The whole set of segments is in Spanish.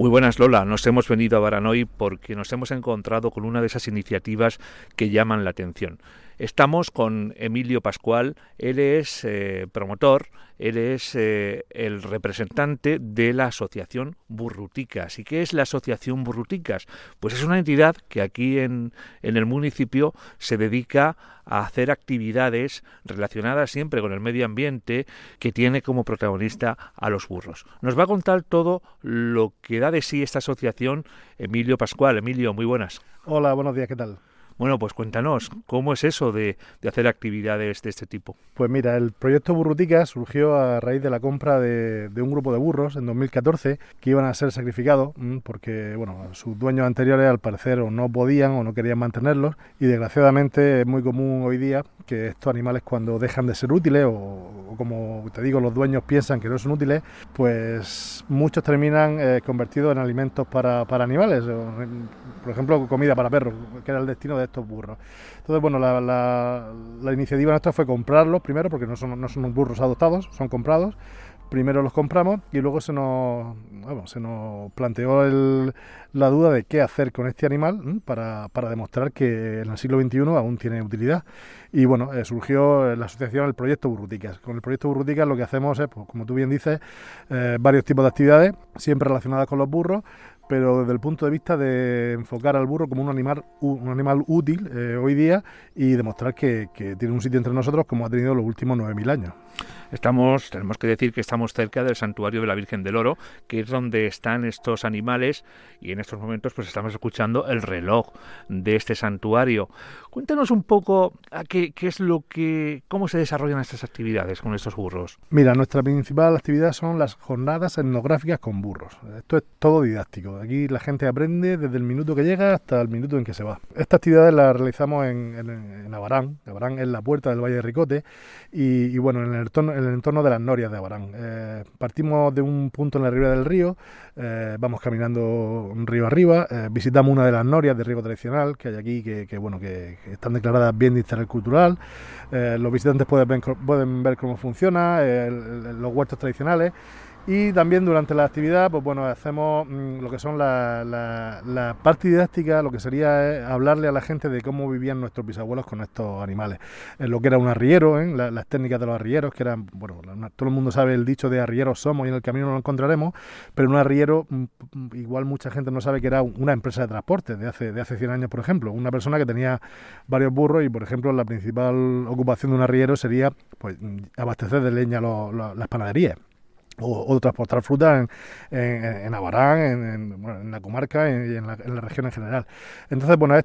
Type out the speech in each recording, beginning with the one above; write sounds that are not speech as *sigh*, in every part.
Muy buenas Lola, nos hemos venido a Baranoy porque nos hemos encontrado con una de esas iniciativas que llaman la atención. Estamos con Emilio Pascual, él es eh, promotor, él es eh, el representante de la Asociación Burruticas. ¿Y qué es la Asociación Burruticas? Pues es una entidad que aquí en, en el municipio se dedica a hacer actividades relacionadas siempre con el medio ambiente que tiene como protagonista a los burros. Nos va a contar todo lo que da de sí esta asociación Emilio Pascual. Emilio, muy buenas. Hola, buenos días, ¿qué tal? Bueno, pues cuéntanos, ¿cómo es eso de, hacer actividades de este tipo? Pues mira, el proyecto Burrutica surgió a raíz de la compra de, un grupo de burros en 2014 que iban a ser sacrificados mm, porque, bueno, sus dueños anteriores al parecer no podían o no querían mantenerlos y desgraciadamente es muy común hoy día que estos animales cuando dejan de ser útiles o, como te digo los dueños piensan que no son útiles, pues muchos terminan eh, convertidos en alimentos para, para animales, por ejemplo comida para perros, que era el destino de estos burros. Entonces, bueno, la, la, iniciativa nuestra fue comprarlos primero, porque no son, no son burros adoptados, son comprados. Primero los compramos y luego se nos, se nos planteó la duda de qué hacer con este animal para, para, demostrar que en el siglo XXI aún tiene utilidad. Y bueno, eh, surgió la asociación, el proyecto Burruticas. Con el proyecto Burruticas lo que hacemos es, pues, como tú bien dices, eh, varios tipos de actividades, siempre relacionadas con los burros, pero desde el punto de vista de enfocar al burro como un animal, un animal útil eh, hoy día y demostrar que, tiene un sitio entre nosotros como ha tenido los últimos 9.000 años. Estamos, tenemos que decir que estamos cerca del santuario de la Virgen del Oro, que es donde están estos animales y en estos momentos pues estamos escuchando el reloj de este santuario. Cuéntanos un poco a qué, es lo que, cómo se desarrollan estas actividades con estos burros. Mira, nuestra principal actividad son las jornadas etnográficas con burros. Esto es todo didáctico. Aquí la gente aprende desde el minuto que llega hasta el minuto en que se va. Estas actividades las realizamos en, en, en Abarán. Abarán es la puerta del Valle de Ricote y, y bueno, en el entorno en el entorno de las norias de Abarán. Eh, partimos de un punto en la ribera del río, eh, vamos caminando río arriba, eh, visitamos una de las norias de riego tradicional que hay aquí, que, bueno, que, están declaradas bien de interés cultural. los visitantes pueden ver cómo funciona, los huertos tradicionales y también durante la actividad, pues bueno, hacemos mm, lo que son la, la, parte didáctica, lo que sería eh, hablarle a la gente de cómo vivían nuestros bisabuelos con estos animales. En lo que era un arriero, ¿eh? las técnicas de los arrieros, que eran, bueno, todo el mundo sabe el dicho de arrieros somos y en el camino nos encontraremos, pero un arriero, mm, mm, igual mucha gente no sabe que era una empresa de transporte de hace, de hace 100 años, por ejemplo. Una persona que tenía varios burros y, por ejemplo, la principal ocupación de un arriero sería pues, abastecer de leña las panaderías o, transportar fruta en, en, Abarán, en, la comarca y en la, región en general. Entonces, bueno, es,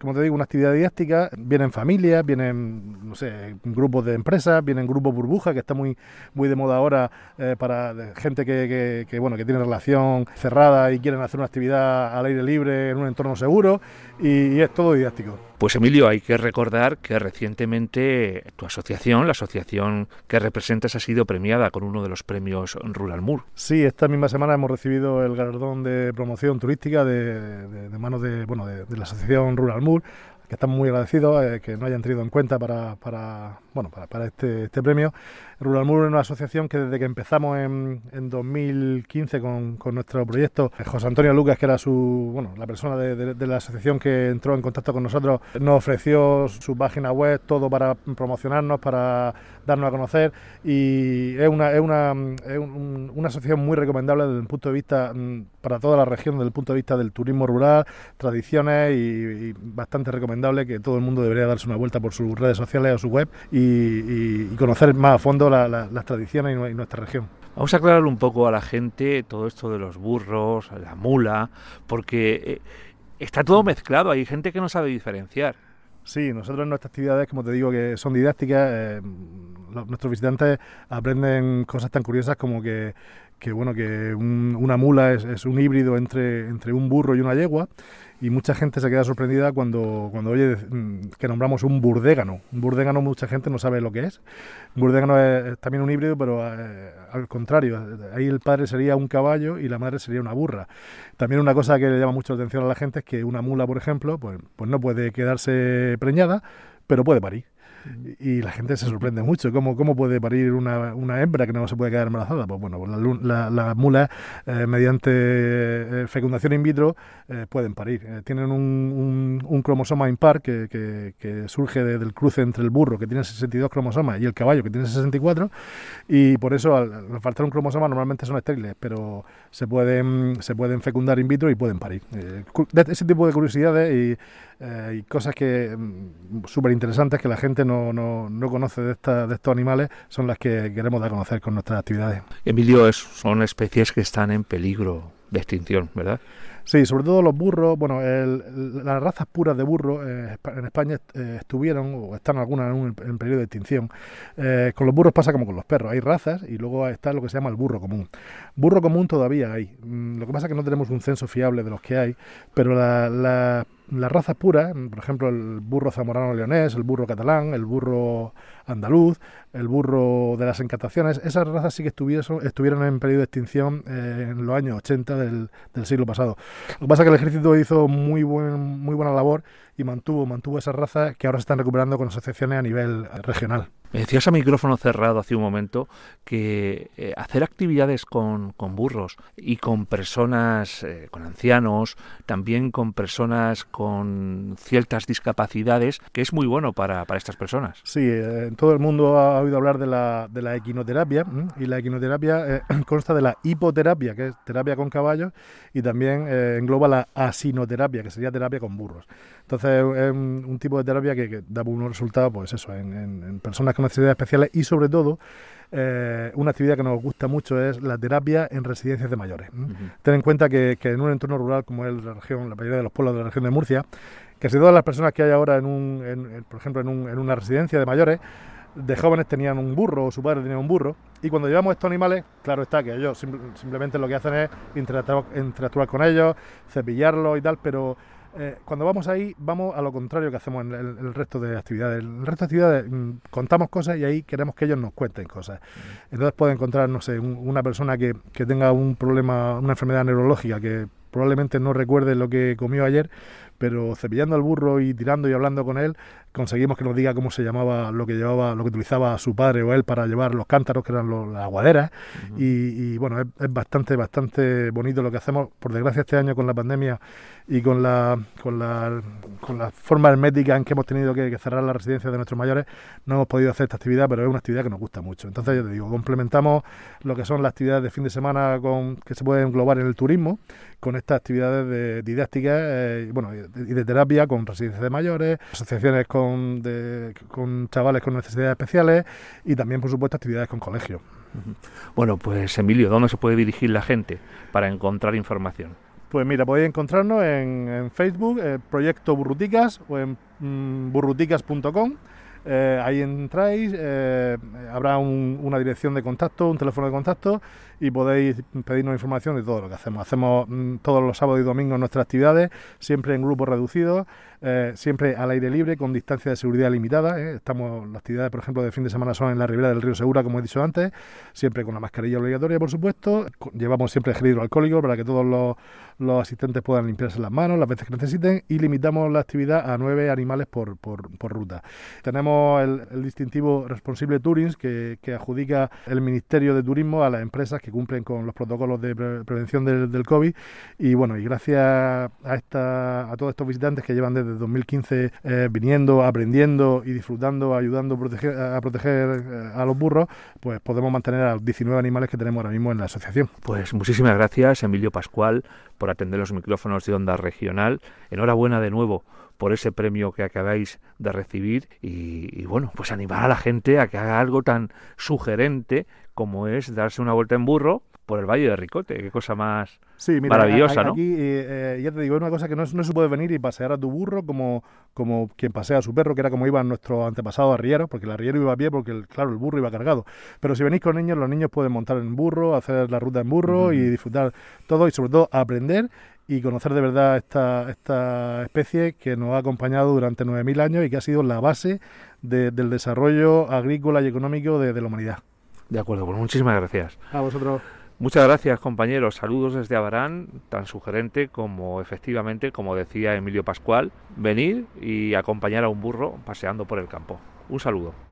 como te digo, una actividad didáctica, vienen familias, vienen, no sé, grupos de empresas, vienen grupos burbuja, que está muy, muy de moda ahora eh, para gente que, que, bueno, que tiene relación cerrada y quieren hacer una actividad al aire libre en un entorno seguro y es todo didáctico. Pues Emilio, hay que recordar que recientemente tu asociación, la asociación que representas, ha sido premiada con uno de los premios Rural Moor. Sí, esta misma semana hemos recibido el galardón de promoción turística de, manos de, bueno, de, la asociación Rural Moor, que estamos muy agradecidos eh, que nos hayan tenido en cuenta para, bueno, para, este, este, premio. Rural Mur es una asociación que desde que empezamos en, en 2015 con, nuestro proyecto, José Antonio Lucas, que era su, bueno, la persona de, de, la asociación que entró en contacto con nosotros, nos ofreció su página web, todo para promocionarnos, para darnos a conocer y es una, es una, es una asociación muy recomendable desde el punto de vista mm, para toda la región, desde el punto de vista del turismo rural, tradiciones y, bastante recomendable que todo el mundo debería darse una vuelta por sus redes sociales o su web y y, conocer más a fondo las tradiciones y, nuestra región. Vamos a aclarar un poco a la gente todo esto de los burros, la mula, porque eh, está todo mezclado, hay gente que no sabe diferenciar. Sí, nosotros en nuestras actividades, como te digo, que son didácticas, eh, nuestros visitantes aprenden cosas tan curiosas como que, que bueno, que una mula es, es, un híbrido entre, entre un burro y una yegua y mucha gente se queda sorprendida cuando, cuando oye mm, que nombramos un burdégano. Un burdégano mucha gente no sabe lo que es. Un burdégano es también un híbrido, pero eh, al contrario, ahí el padre sería un caballo y la madre sería una burra. También una cosa que le llama mucho la atención a la gente es que una mula, por ejemplo, pues, pues no puede quedarse preñada, pero puede parir. Y la gente se sorprende mucho. ¿Cómo, cómo puede parir una, una hembra que no se puede quedar embarazada? Pues bueno, las la, mulas, eh, mediante eh, fecundación in vitro, eh, pueden parir. tienen un, un, cromosoma impar que, que, surge del cruce entre el burro, que tiene 62 cromosomas, y el caballo, que tiene 64, y por eso, al, faltar un cromosoma, normalmente son estériles, pero se pueden, se pueden fecundar in vitro y pueden parir. ese tipo de curiosidades eh, y cosas que mm, súper interesantes que la gente no, no, no conoce de, esta, de estos animales son las que queremos dar a conocer con nuestras actividades. Emilio, son especies que están en peligro de extinción, ¿verdad? Sí, sobre todo los burros, bueno, las razas puras de burro eh, en España eh, estuvieron, o están algunas en, un, en periodo de extinción. Eh, con los burros pasa como con los perros, hay razas y luego está lo que se llama el burro común. Burro común todavía hay, mm, lo que pasa es que no tenemos un censo fiable de los que hay, pero las razas puras, por ejemplo el burro zamorano leonés, el burro catalán, el burro andaluz, el burro de las encantaciones, esas razas sí que estuvieron, en periodo de extinción eh, en los años 80 del, siglo pasado. Lo que pasa es que el ejército hizo muy, buen, muy buena labor y mantuvo, mantuvo esas razas que ahora se están recuperando con asociaciones a nivel regional. Me decías a micrófono cerrado hace un momento que eh, hacer actividades con, burros y con personas, eh, con ancianos, también con personas con ciertas discapacidades, que es muy bueno para, para estas personas. Sí, eh, todo el mundo ha oído hablar de la, de la equinoterapia y la equinoterapia *clears throat* consta de la hipoterapia, que es terapia con caballos, y también engloba la asinoterapia, que sería terapia con burros. Entonces es un, tipo de terapia que, da buenos resultados, pues eso, en, personas con necesidades especiales y sobre todo eh, una actividad que nos gusta mucho es la terapia en residencias de mayores. Ten en cuenta que, en un entorno rural como es la región, la mayoría de los pueblos de la región de Murcia, casi todas las personas que hay ahora en un, por ejemplo, en, un, en una residencia de mayores, de jóvenes tenían un burro o su padre tenía un burro y cuando llevamos estos animales, claro está que ellos simplemente lo que hacen es interactuar, interactuar con ellos, cepillarlos y tal, pero eh, cuando vamos ahí, vamos a lo contrario que hacemos en el, resto de actividades. En el resto de actividades mm, contamos cosas y ahí queremos que ellos nos cuenten cosas. Entonces puede encontrar, no sé, una persona que, que tenga un problema, una enfermedad neurológica, que probablemente no recuerde lo que comió ayer, pero cepillando al burro y tirando y hablando con él, conseguimos que nos diga cómo se llamaba lo que llevaba, lo que utilizaba su padre o él para llevar los cántaros, que eran las aguaderas. y, bueno, es, bastante, bastante bonito lo que hacemos. Por desgracia, este año con la pandemia y con la, con la, con la forma hermética en que hemos tenido que, cerrar la residencia de nuestros mayores, no hemos podido hacer esta actividad, pero es una actividad que nos gusta mucho. Entonces, yo te digo, complementamos lo que son las actividades de fin de semana con, que se pueden englobar en el turismo, con estas actividades de didácticas eh, bueno, y de terapia con residencias de mayores, asociaciones con con, chavales con necesidades especiales y también, por supuesto, actividades con colegios. Bueno, pues Emilio, ¿dónde se puede dirigir la gente para encontrar información? Pues mira, podéis encontrarnos en, Facebook, eh, Proyecto Burruticas o en mm, burruticas.com. Eh, ahí entráis, eh, habrá una dirección de contacto, un teléfono de contacto y podéis pedirnos información de todo lo que hacemos. Hacemos mm, todos los sábados y domingos nuestras actividades, siempre en grupos reducidos. Eh, siempre al aire libre, con distancia de seguridad limitada. ¿eh? Estamos, las actividades, por ejemplo, de fin de semana son en la ribera del río Segura, como he dicho antes, siempre con la mascarilla obligatoria, por supuesto. Llevamos siempre gel hidroalcohólico para que todos los, asistentes puedan limpiarse las manos las veces que necesiten y limitamos la actividad a nueve animales por, por, ruta. Tenemos el, distintivo Responsible Tourings que, adjudica el Ministerio de Turismo a las empresas que cumplen con los protocolos de prevención del, del COVID y bueno, y gracias a, esta, a todos estos visitantes que llevan desde desde 2015 eh, viniendo, aprendiendo y disfrutando, ayudando a proteger, a proteger eh, a los burros, pues podemos mantener a los 19 animales que tenemos ahora mismo en la asociación. Pues muchísimas gracias, Emilio Pascual, por atender los micrófonos de Onda Regional. Enhorabuena de nuevo por ese premio que acabáis de recibir y, bueno, pues animar a la gente a que haga algo tan sugerente como es darse una vuelta en burro por el Valle de Ricote. Qué cosa más maravillosa, ¿no? Aquí, eh, ya te digo, es una cosa que no, no, se puede venir y pasear a tu burro como, como quien pasea a su perro, que era como iban nuestros antepasados arrieros, porque el arriero iba a pie porque, claro, el burro iba cargado. Pero si venís con niños, los niños pueden montar en burro, hacer la ruta en burro y disfrutar todo y sobre todo aprender y conocer de verdad esta, esta especie que nos ha acompañado durante 9.000 años y que ha sido la base del desarrollo agrícola y económico de, de la humanidad. De acuerdo, pues muchísimas gracias. A vosotros. Muchas gracias compañeros, saludos desde Abarán, tan sugerente como efectivamente, como decía Emilio Pascual, venir y acompañar a un burro paseando por el campo. Un saludo.